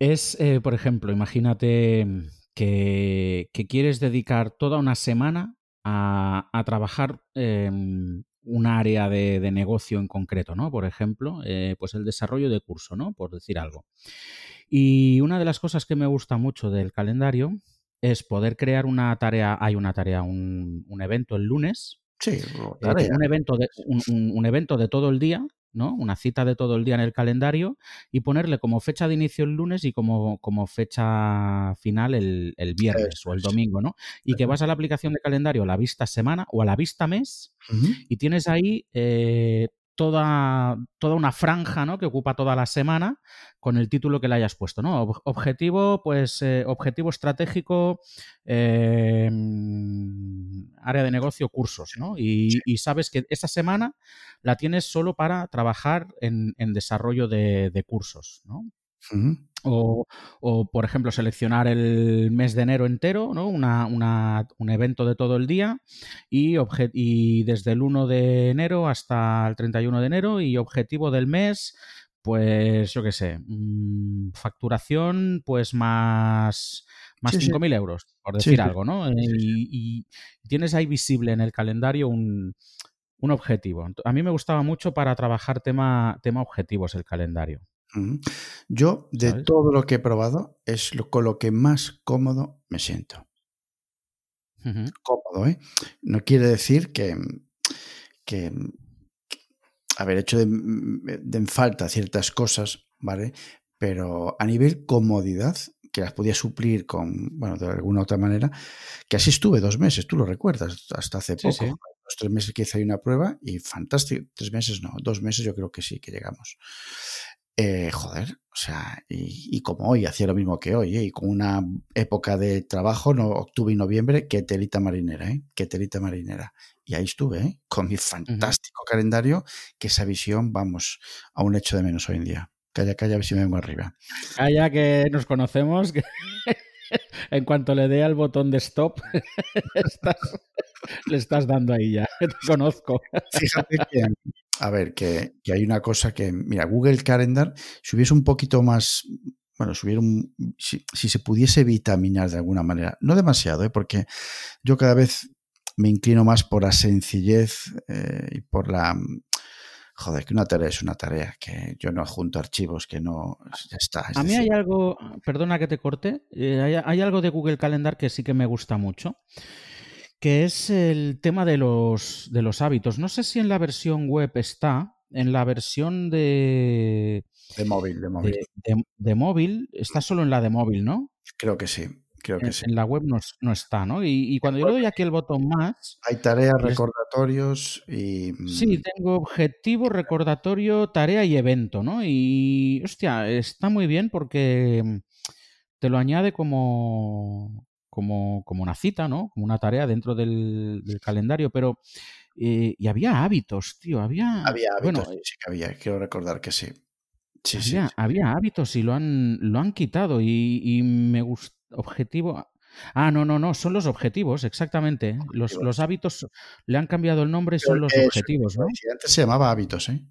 es, eh, por ejemplo, imagínate que, que, quieres dedicar toda una semana a, trabajar en un área de, negocio en concreto, ¿no? Por ejemplo, eh, pues el desarrollo de curso, ¿no? Por decir algo. Y una de las cosas que me gusta mucho del calendario es poder crear una tarea, hay una tarea, un, evento el lunes. Sí, eh, un, evento de, un, evento de todo el día ¿no? Una cita de todo el día en el calendario y ponerle como fecha de inicio el lunes y como, como fecha final el, viernes o el domingo, ¿no? Y que vas a la aplicación de calendario a la vista semana o a la vista mes y tienes ahí eh, toda, toda una franja ¿no? que ocupa toda la semana con el título que le hayas puesto. ¿no? Objetivo, pues, eh, objetivo estratégico, em, área de negocio, cursos. ¿no? Y, sabes que esa semana la tienes solo para trabajar en, desarrollo de, cursos. ¿no? O, por ejemplo, seleccionar el mes de enero entero, ¿no? un evento de todo el día y, y desde el 1 de enero hasta el 31 de enero y objetivo del mes, pues yo qué sé, mm, facturación pues más, más 5.000 euros, por decir algo, ¿no? Y, tienes ahí visible en el calendario un, un objetivo. A mí me gustaba mucho para trabajar tema, tema objetivos el calendario. Yo, de todo lo que he probado, es lo, con lo que más cómodo me siento. Cómodo, ¿eh? No quiere decir que, que, haber hecho de, de falta ciertas cosas, ¿vale? Pero a nivel comodidad, que las podía suplir con, bueno, de alguna otra manera, que así estuve dos meses, tú lo recuerdas, hasta hace poco. Los tres meses que hice ahí una prueba y fantástico. Tres meses no, dos meses yo creo que sí, que llegamos. Eh, joder, o sea, y, como hoy, hacía lo mismo que hoy, ¿eh? y con una época de trabajo, no, octubre y noviembre, que telita marinera, ¿eh? Que telita marinera. Y ahí estuve, ¿eh? Con mi fantástico calendario, que esa visión, vamos, a un hecho de menos hoy en día. Calla, calla, a ver si me vengo arriba. Calla, que nos conocemos, que en cuanto le dé al botón de stop, le estás dando ahí ya, te conozco. Fíjate que a ver, que, hay una cosa que, mira, Google Calendar, si hubiese un poquito más, bueno, si, hubiera un, si, se pudiese vitaminar de alguna manera, no demasiado, ¿eh? porque yo cada vez me inclino más por la sencillez eh, y por la... Joder, que una tarea es una tarea, que yo no adjunto archivos, que no... Ya está. A mí hay algo, perdona que te corte, eh, hay, hay algo de Google Calendar que sí que me gusta mucho que es el tema de los, de los hábitos. No sé si en la versión web está, en la versión de... De móvil, de móvil. De, móvil, está solo en la de móvil, ¿no? Creo que sí. Creo que en, sí. en la web no, está, ¿no? Y, cuando yo le doy aquí el botón más. Hay tareas, recordatorios y. Sí, mm, tengo objetivo, recordatorio, tarea y evento, ¿no? Y. Hostia, está muy bien porque te lo añade como, como, como una cita, ¿no? Como una tarea dentro del, calendario, pero... Eh, y había hábitos, tío, había... Había hábitos, sí que había, quiero recordar que sí. Sí, había, sí, había hábitos y lo han, lo han quitado y, me gusta... Objetivo... Ah, no, no, no, son los objetivos, exactamente. ¿eh? Los, los, hábitos le han cambiado el nombre, son los objetivos, ¿no? Antes se llamaba hábitos, ¿eh?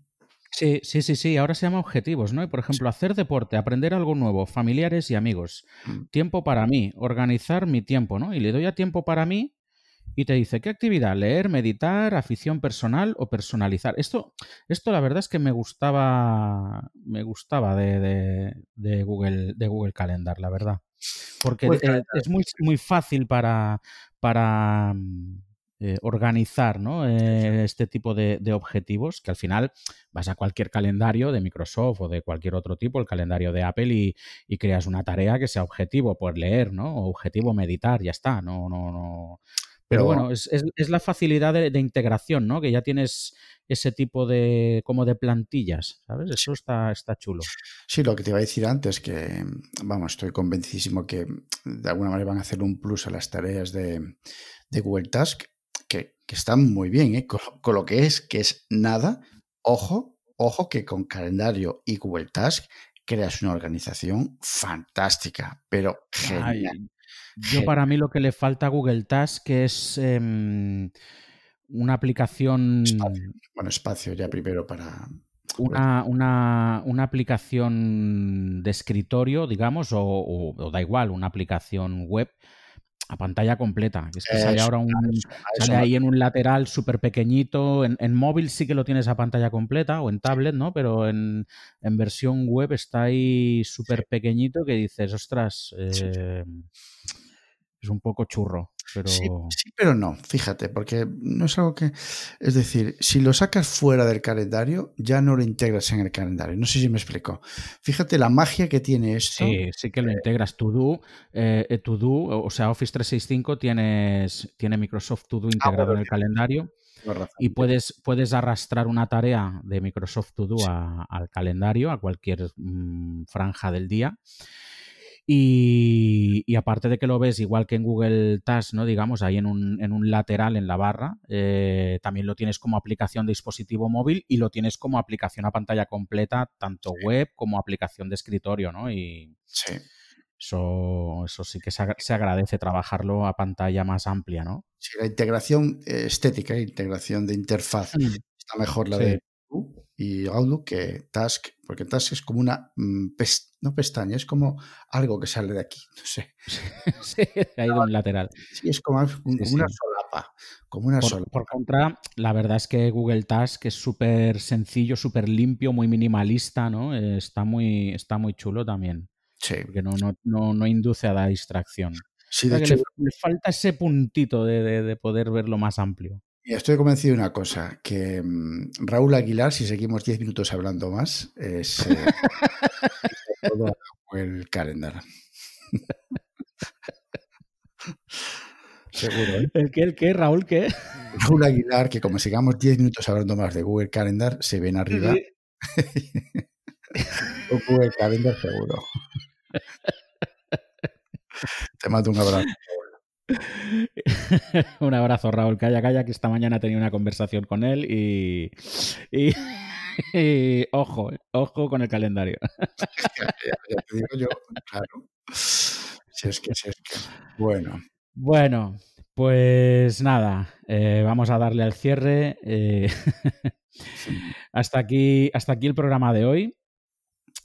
Sí, sí, sí, sí. Ahora se llama objetivos, ¿no? Y por ejemplo, hacer deporte, aprender algo nuevo, familiares y amigos. Mm. Tiempo para mí, organizar mi tiempo, ¿no? Y le doy a tiempo para mí y te dice, ¿qué actividad? Leer, meditar, afición personal o personalizar. Esto, esto la verdad es que me gustaba, me gustaba de, de, Google, de Google Calendar, la verdad. Porque pues eh, es muy, muy fácil para, para mm, eh, organizar ¿no? Eh, este tipo de, objetivos, que al final vas a cualquier calendario de Microsoft o de cualquier otro tipo, el calendario de Apple, y, creas una tarea que sea objetivo, por leer, ¿no? O objetivo meditar, ya está, no, no, no. Pero, bueno, es, la facilidad de, integración, ¿no? Que ya tienes ese tipo de como de plantillas, ¿sabes? Eso está, está chulo. Sí, lo que te iba a decir antes, que vamos, estoy convencidísimo que de alguna manera van a hacer un plus a las tareas de, de Google Task que, están muy bien, ¿eh? con, lo que es, que es nada. Ojo, ojo que con calendario y Google Task creas una organización fantástica, pero genial. yo para mí lo que le falta a Google Task es em, una aplicación... Bueno, espacio ya primero para... Una, una, una, aplicación de escritorio, digamos, o, da igual, una aplicación web a pantalla completa. Es que sale ahora un. sale ahí en un lateral súper pequeñito. En, móvil sí que lo tienes a pantalla completa o en tablet, ¿no? Pero en, versión web está ahí súper pequeñito que dices, ostras, eh, es un poco churro. Sí, pero no, fíjate, porque no es algo que. Es decir, si lo sacas fuera del calendario, ya no lo integras en el calendario. No sé si me explico. Fíjate la magia que tiene esto. Sí, sí que lo eh, integras. To Do, eh, eh, to do, o sea, Office 365 tienes, tiene Microsoft To Do ah, integrado en el calendario. Y puedes, puedes arrastrar una tarea de Microsoft To Do al calendario, a cualquier mm, franja del día. Y, aparte de que lo ves igual que en Google Task, ¿no? Digamos, ahí en un, en un lateral en la barra, eh, también lo tienes como aplicación de dispositivo móvil y lo tienes como aplicación a pantalla completa, tanto web como aplicación de escritorio, ¿no? Y sí. Eso, eso sí que se, agradece trabajarlo a pantalla más amplia, ¿no? Sí, la integración eh, estética, integración de interfaz, mm. está mejor la de y Outlook que Task, porque Task es como una, mm, no pestaña, es como algo que sale de aquí, no sé. sí, ha ido un lateral. Sí, es como, una solapa, como una por, Por contra, la verdad es que Google Task es súper sencillo, súper limpio, muy minimalista, ¿no? está, muy, está muy chulo también. Sí. Porque no, no, no, no induce a la distracción. Sí, de hecho, le, falta ese puntito de, de poder verlo más amplio. Estoy convencido de una cosa, que mm, Raúl Aguilar, si seguimos 10 minutos hablando más, es eh, todo el calendar. Seguro, ¿eh? ¿El qué? ¿El qué? ¿Raúl qué? Raúl Aguilar, que como sigamos 10 minutos hablando más de Google Calendar, se ven arriba. Google Calendar seguro. Te mando un abrazo. Un abrazo, Raúl. Calla, calla, que esta mañana tenido una conversación con él y, ojo, ojo con el calendario. ya, te digo yo, claro. Si es que, si es que. Bueno. Bueno, pues nada, eh, vamos a darle al cierre. Eh, hasta, aquí, hasta aquí el programa de hoy.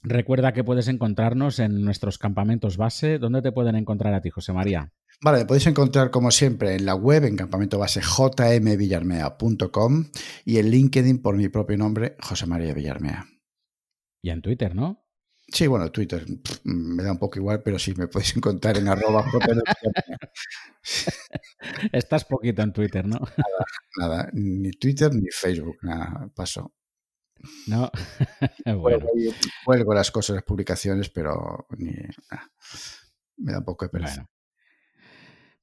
Recuerda que puedes encontrarnos en nuestros campamentos base. ¿Dónde te pueden encontrar a ti, José María? Vale, podéis encontrar como siempre en la web, en campamento base jmvillarmea.com y en LinkedIn por mi propio nombre, José María Villarmea. Y en Twitter, ¿no? Sí, bueno, Twitter me da un poco igual, pero sí me podéis encontrar en arroba Estás poquito en Twitter, ¿no? Nada, nada, ni Twitter ni Facebook, nada, paso. No, bueno. Cuelgo las cosas, las publicaciones, pero ni, me da un poco de pereza.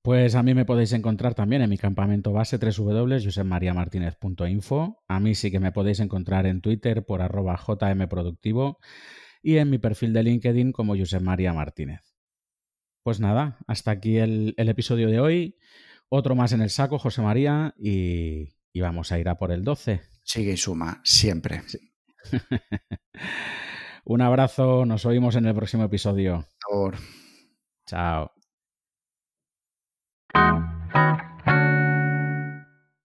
Pues a mí me podéis encontrar también en mi campamento base www.josemariamartinez.info. A mí sí que me podéis encontrar en Twitter por arroba jmproductivo y en mi perfil de LinkedIn como Josep María Martínez. Pues nada, hasta aquí el, episodio de hoy. Otro más en el saco, José María, y, vamos a ir a por el 12. Sigue y suma, siempre. Un abrazo, nos oímos en el próximo episodio. Por Chao. Thank you.